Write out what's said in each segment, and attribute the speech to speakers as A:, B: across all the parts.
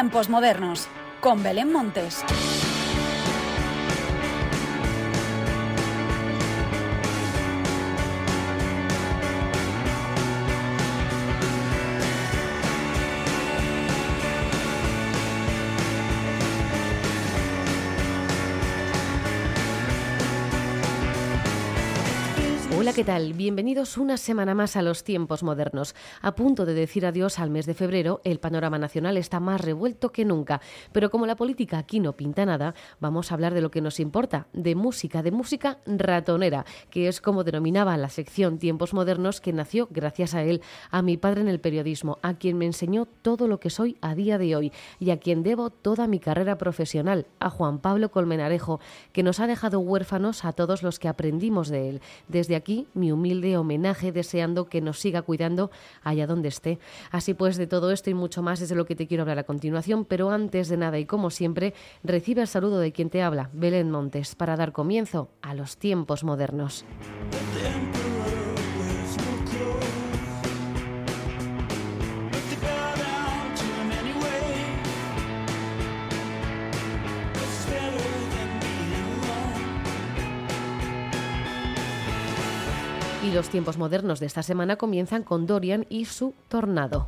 A: Tiempos modernos, con Belén Montes.
B: ¿Qué tal? Bienvenidos una semana más a los tiempos modernos. A punto de decir adiós al mes de febrero, el panorama nacional está más revuelto que nunca. Pero como la política aquí no pinta nada, vamos a hablar de lo que nos importa, de música, de música ratonera, que es como denominaba la sección Tiempos Modernos que nació gracias a él, a mi padre en el periodismo, a quien me enseñó todo lo que soy a día de hoy y a quien debo toda mi carrera profesional, a Juan Pablo Colmenarejo, que nos ha dejado huérfanos a todos los que aprendimos de él. Desde aquí mi humilde homenaje deseando que nos siga cuidando allá donde esté. Así pues, de todo esto y mucho más es de lo que te quiero hablar a continuación, pero antes de nada y como siempre, recibe el saludo de quien te habla, Belén Montes, para dar comienzo a los tiempos modernos. Y los tiempos modernos de esta semana comienzan con Dorian y su tornado.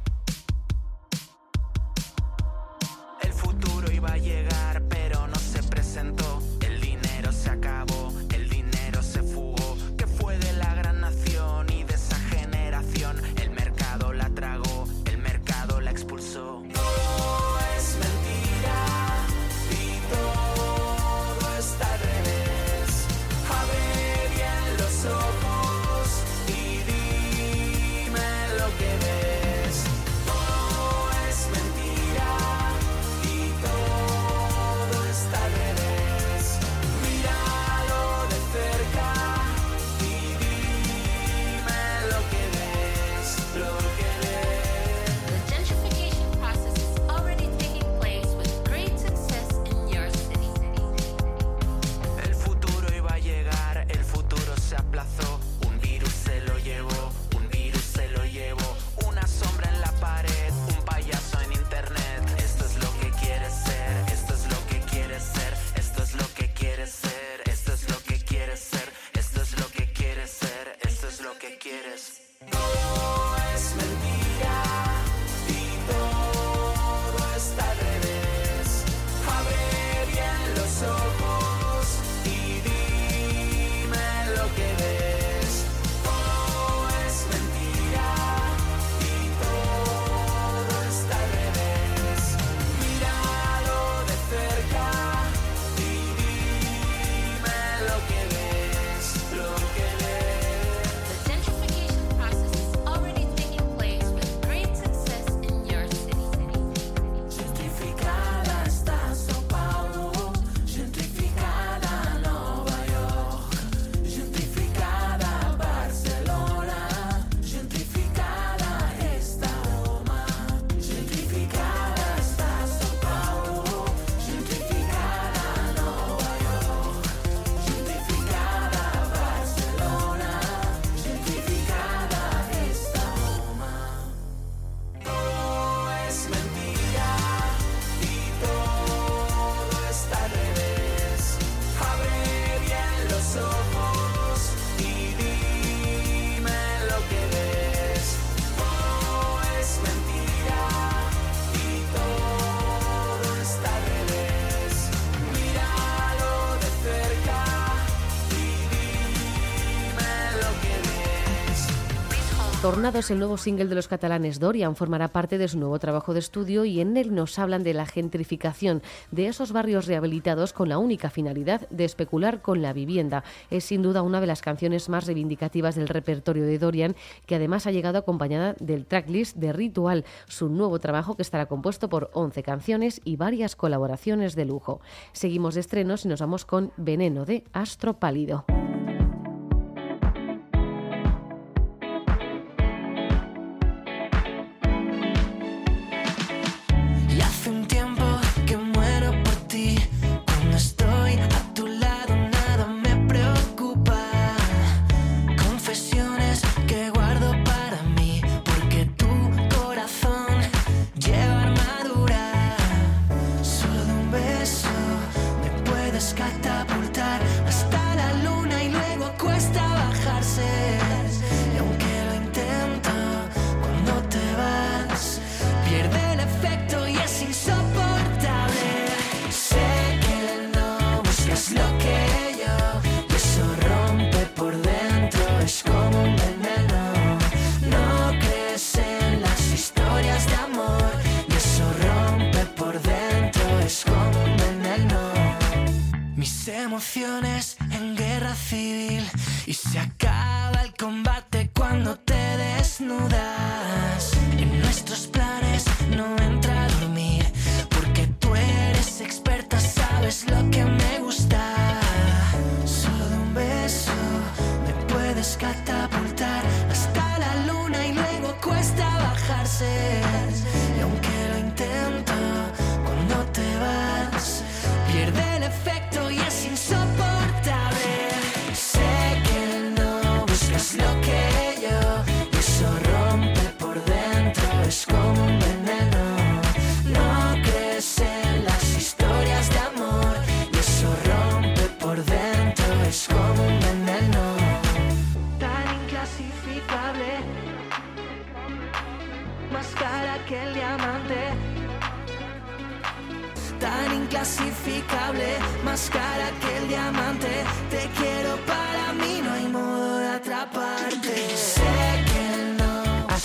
B: Tornados, el nuevo single de los catalanes Dorian, formará parte de su nuevo trabajo de estudio y en él nos hablan de la gentrificación de esos barrios rehabilitados con la única finalidad de especular con la vivienda. Es sin duda una de las canciones más reivindicativas del repertorio de Dorian, que además ha llegado acompañada del tracklist de Ritual, su nuevo trabajo que estará compuesto por 11 canciones y varias colaboraciones de lujo. Seguimos de estrenos y nos vamos con Veneno de Astro Pálido.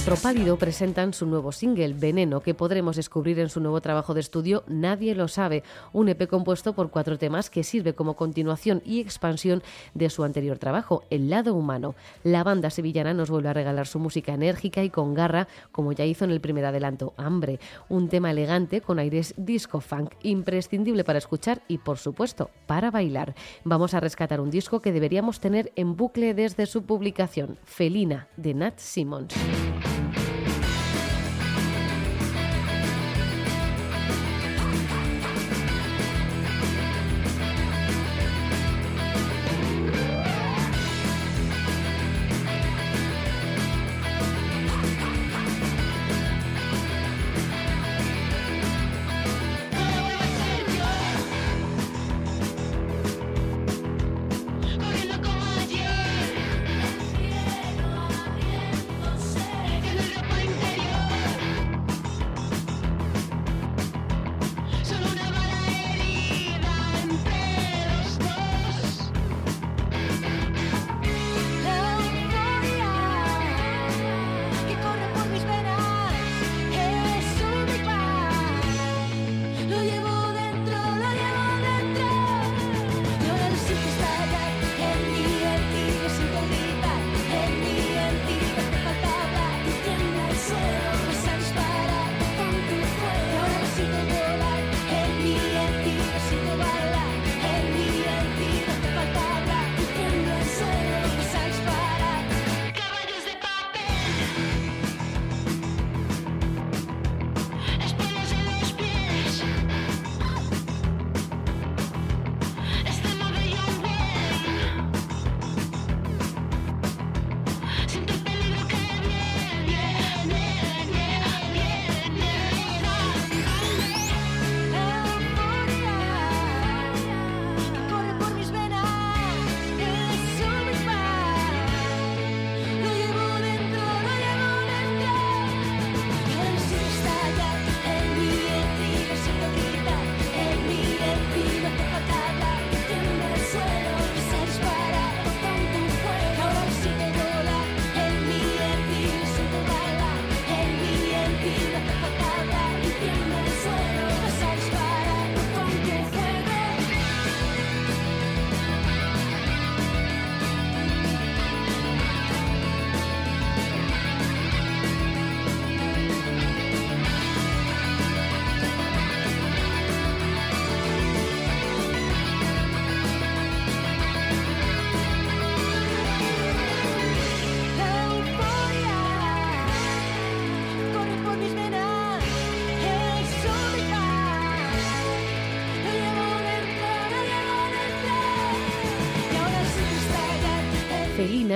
B: No.
C: Astropálido presentan su nuevo single, Veneno, que podremos descubrir en su nuevo trabajo de estudio Nadie lo sabe, un EP compuesto por cuatro temas que sirve como continuación y expansión de su anterior trabajo, El lado humano. La banda sevillana nos vuelve a regalar su música enérgica y con garra, como ya hizo en el primer adelanto, Hambre, un tema elegante con aires disco funk, imprescindible para escuchar y, por supuesto, para bailar. Vamos a rescatar un disco que deberíamos tener en bucle desde su publicación, Felina, de Nat Simmons.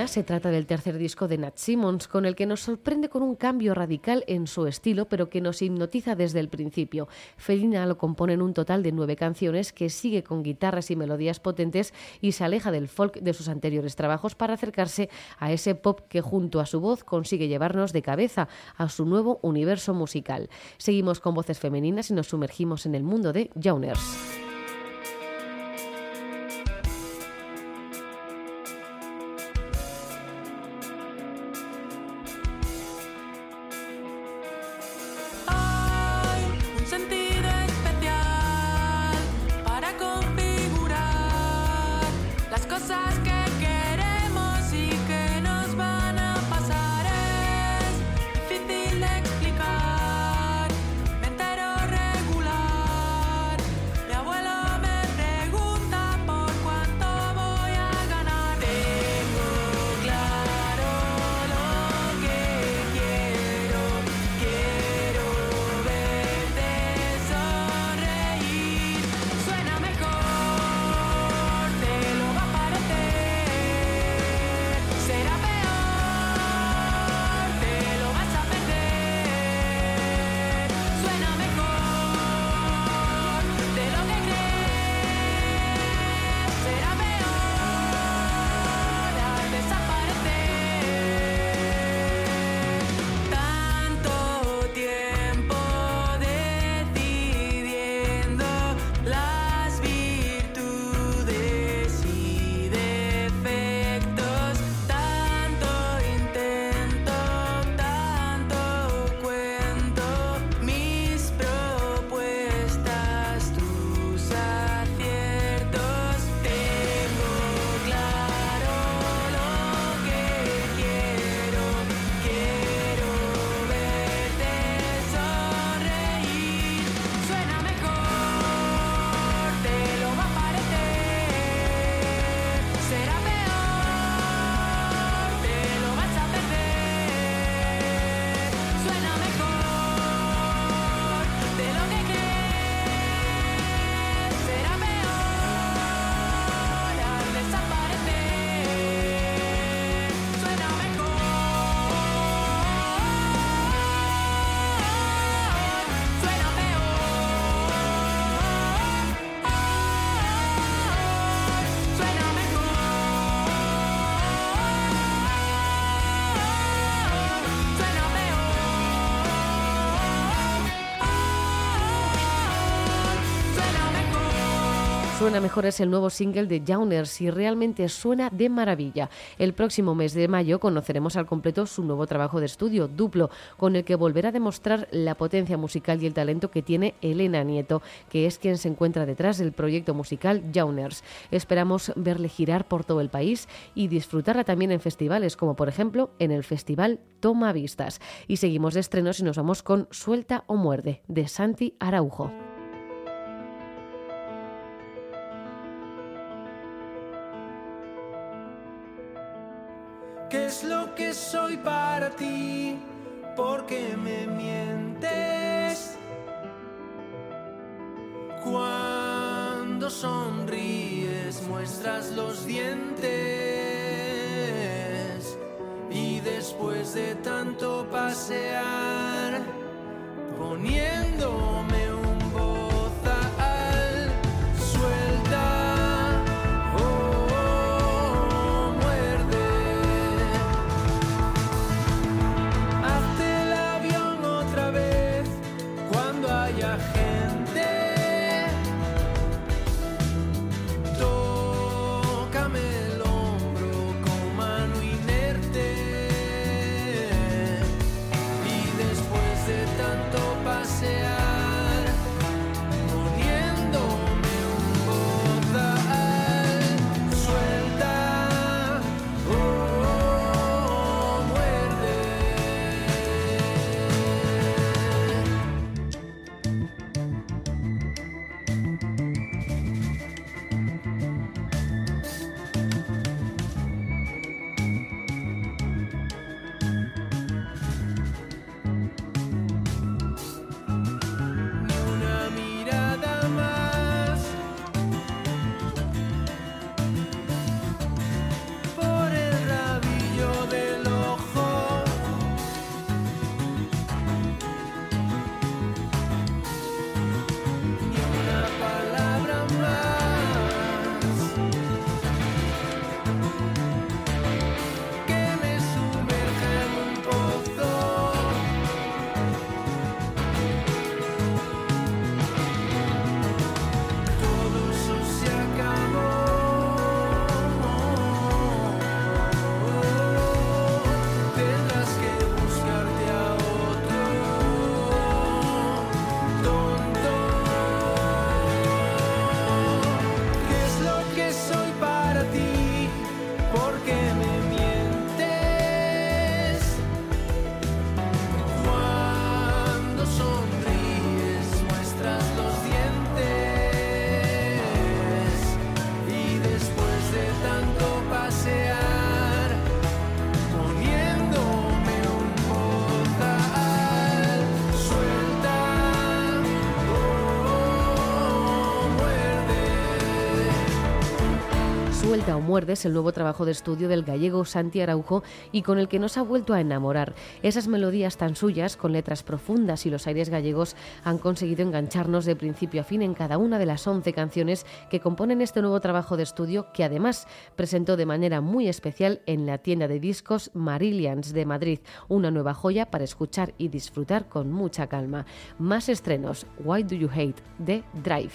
C: Se trata del tercer disco de Nat Simmons, con el que nos sorprende con un cambio radical en su estilo, pero que nos hipnotiza desde el principio. Felina lo compone en un total de nueve canciones que sigue con guitarras y melodías potentes y se aleja del folk de sus anteriores trabajos para acercarse a ese pop que junto a su voz consigue llevarnos de cabeza a su nuevo universo musical. Seguimos con voces femeninas y nos sumergimos en el mundo de Jauners.
B: Suena mejor es el nuevo single de Jauners y realmente suena de maravilla. El próximo mes de mayo conoceremos al completo su nuevo trabajo de estudio, Duplo, con el que volverá a demostrar la potencia musical y el talento que tiene Elena Nieto, que es quien se encuentra detrás del proyecto musical Jauners. Esperamos verle girar por todo el país y disfrutarla también en festivales, como por ejemplo en el Festival Toma Vistas. Y seguimos de estrenos y nos vamos con Suelta o Muerde, de Santi Araujo.
D: ¿Qué es lo que soy para ti? ¿Por qué me mientes? Cuando sonríes muestras los dientes y después de tanto pasear poniéndome
B: O muerde es el nuevo trabajo de estudio del gallego Santi Araujo y con el que nos ha vuelto a enamorar. Esas melodías tan suyas, con letras profundas y los aires gallegos, han conseguido engancharnos de principio a fin en cada una de las 11 canciones que componen este nuevo trabajo de estudio que además presentó de manera muy especial en la tienda de discos Marillions de Madrid, una nueva joya para escuchar y disfrutar con mucha calma. Más estrenos, Why Do You Hate de Drive.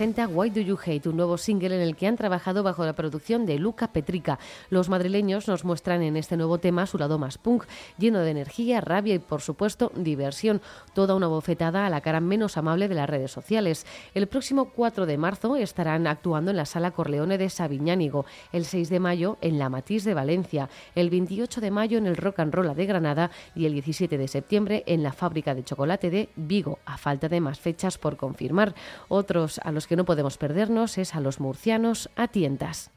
B: Presenta Why Do You Hate, un nuevo single en el que han trabajado bajo la producción de Luca Petrica. Los madrileños nos muestran en este nuevo tema su lado más punk, lleno de energía, rabia y, por supuesto, diversión. Toda una bofetada a la cara menos amable de las redes sociales. El próximo 4 de marzo estarán actuando en la Sala Corleone de Sabiñánigo, el 6 de mayo en la Matiz de Valencia, el 28 de mayo en el Rock and Roll de Granada y el 17 de septiembre en la Fábrica de Chocolate de Vigo, a falta de más fechas por confirmar. Otros a los que no podemos perdernos es a los murcianos a tientas.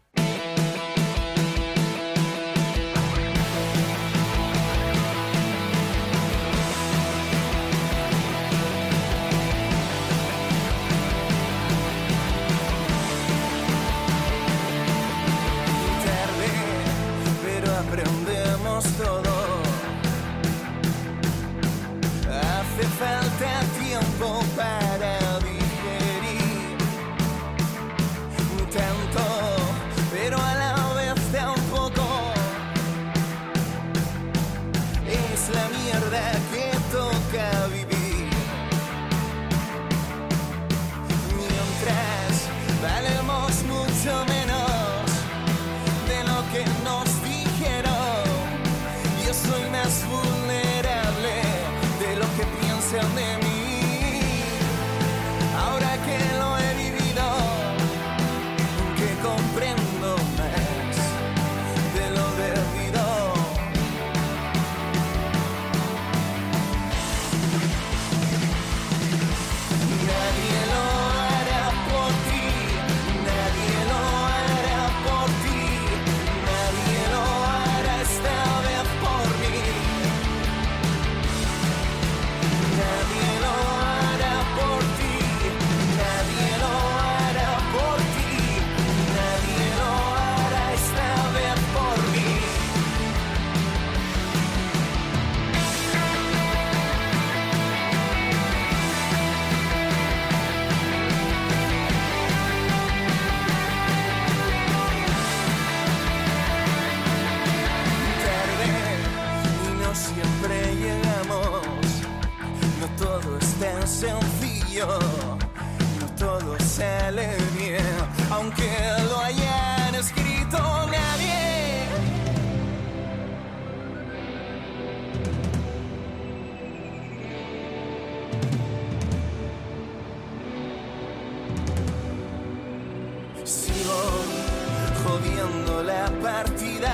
E: La partida.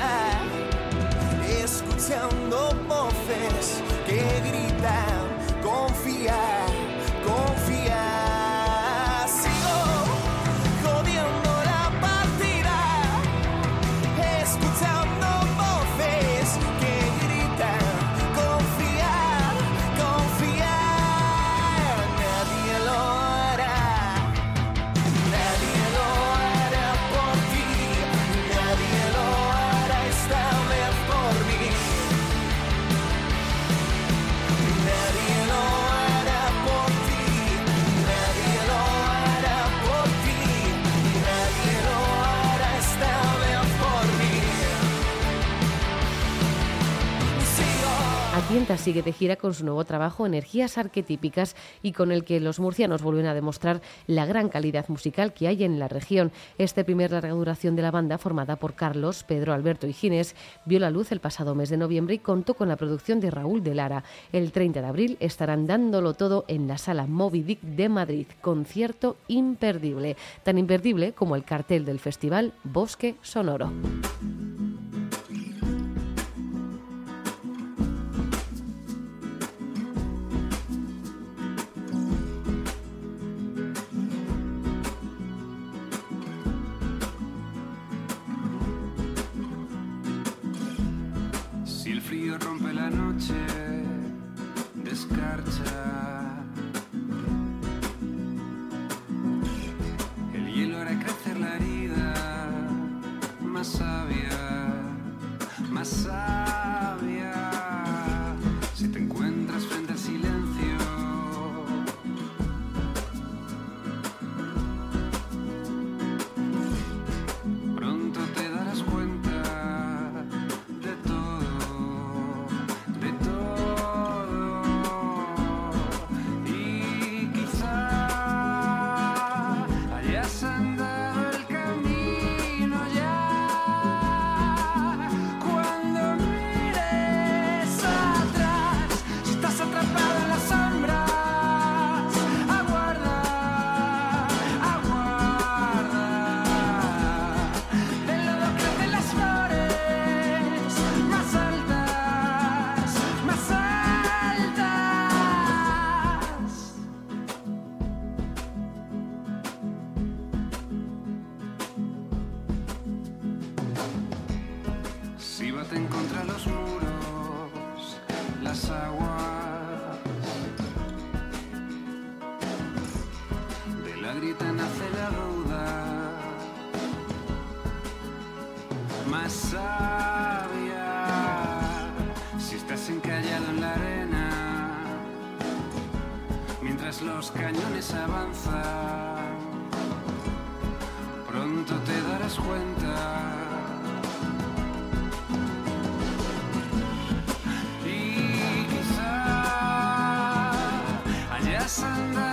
E: Escuchando voces
B: Sigue de gira con su nuevo trabajo Energías Arquetípicas y con el que los murcianos vuelven a demostrar la gran calidad musical que hay en la región. Este primer larga duración de la banda, formada por Carlos, Pedro, Alberto y Ginés, vio la luz el pasado mes de noviembre y contó con la producción de Raúl de Lara. El 30 de abril estarán dándolo todo en la sala Moby Dick de Madrid. Concierto imperdible, tan imperdible como el cartel del festival Bosque Sonoro.
F: Los cañones avanzan, pronto te darás cuenta. Y quizá hayas andado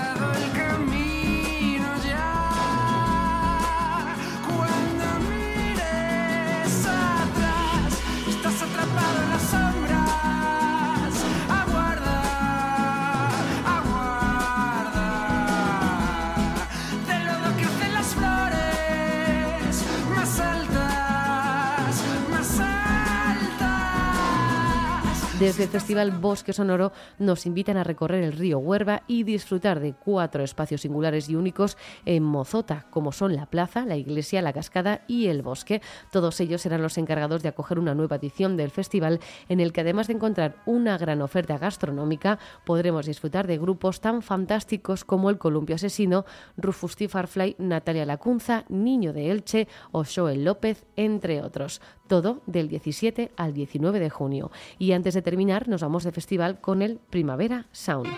B: Desde el Festival Bosque Sonoro nos invitan a recorrer el río Huerva y disfrutar de cuatro espacios singulares y únicos en Mozota, como son la plaza, la iglesia, la cascada y el bosque. Todos ellos serán los encargados de acoger una nueva edición del festival en el que además de encontrar una gran oferta gastronómica, podremos disfrutar de grupos tan fantásticos como el Columpio Asesino, Rufus T. Farfly, Natalia Lacunza, Niño de Elche o Joel López, entre otros. Todo del 17 al 19 de junio. Y antes de terminar, nos vamos de festival con el Primavera Sound.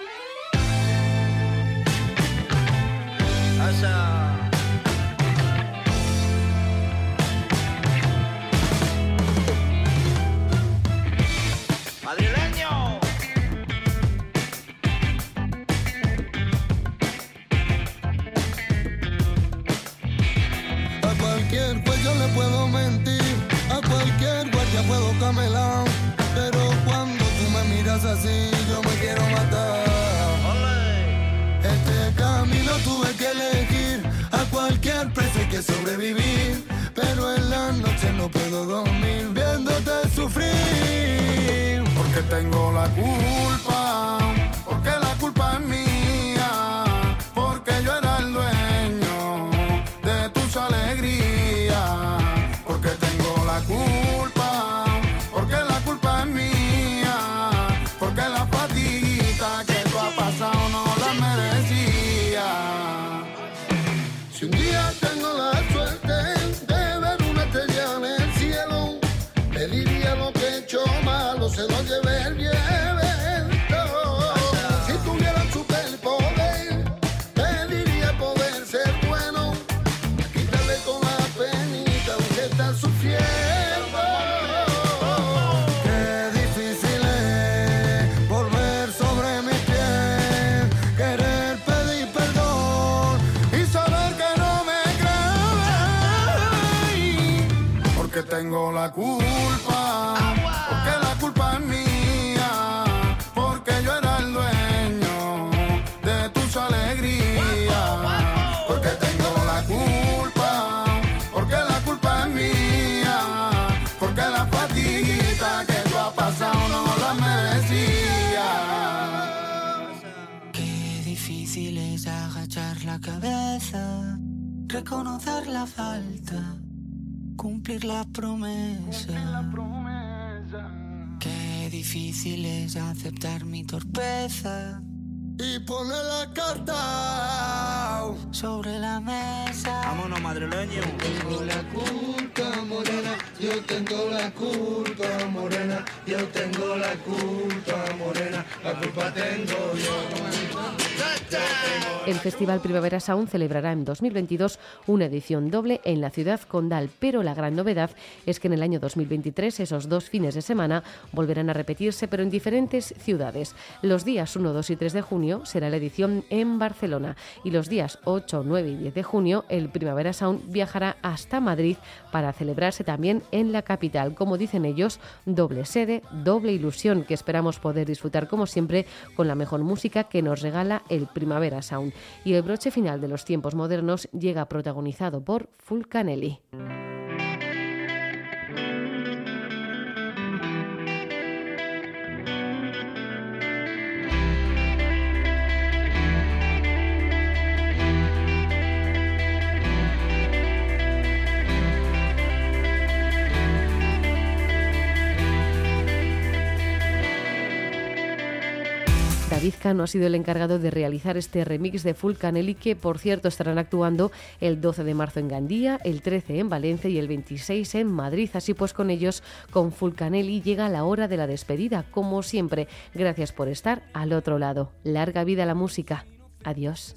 G: Puedo viéndote sufrir, porque tengo la culpa, tengo la culpa, porque la culpa es mía, porque yo era el dueño de tus alegrías. Porque tengo la culpa, porque la culpa es mía, porque la fatiguita que tú has pasado no la merecía.
E: Qué difícil es agachar la cabeza, reconocer la falta, cumplir la promesa. Qué difícil es aceptar mi torpeza
G: Y poner la carta.
E: sobre la mesa.
H: Vámonos, madrileño.
G: Tengo la culpa, morena, yo tengo la culpa, morena, yo tengo la culpa, morena, la culpa tengo yo.
B: El Festival Primavera Sound celebrará en 2022 una edición doble en la ciudad condal, pero la gran novedad es que en el año 2023 esos dos fines de semana volverán a repetirse, pero en diferentes ciudades. Los días 1, 2 y 3 de junio será la edición en Barcelona y los días 8, 9 y 10 de junio el Primavera Sound viajará hasta Madrid para celebrarse también en la capital. Como dicen ellos, doble sede, doble ilusión que esperamos poder disfrutar como siempre con la mejor música que nos regala el Primavera Sound. Y el broche final de los tiempos modernos llega protagonizado por Fulcanelli. David Cano ha sido el encargado de realizar este remix de Full Canelli que, por cierto, estarán actuando el 12 de marzo en Gandía, el 13 en Valencia y el 26 en Madrid. Así pues, con ellos, con Full Canelli, llega la hora de la despedida. Como siempre, gracias por estar al otro lado. Larga vida la música. Adiós.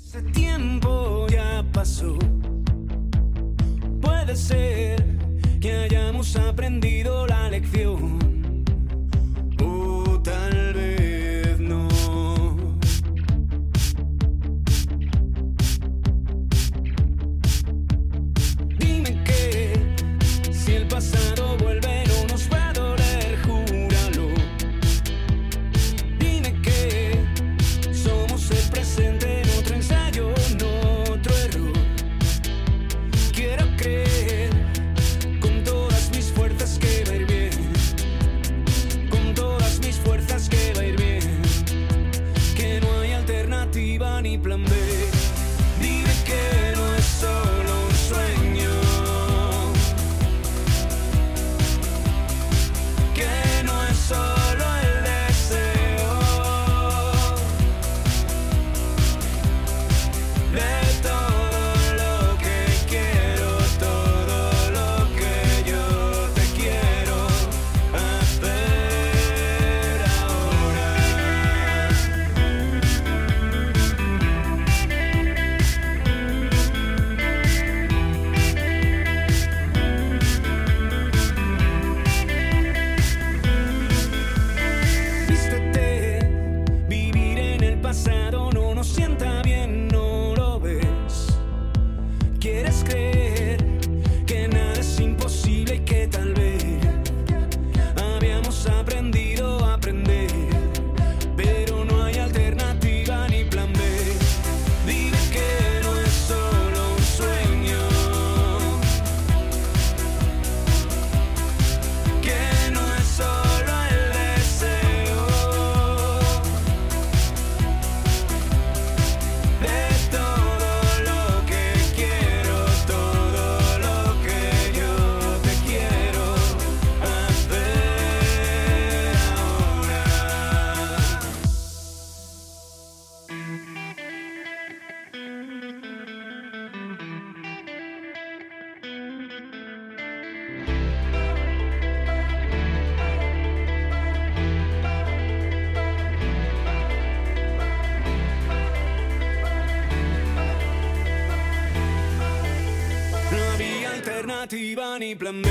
D: Alternativa ni plan B,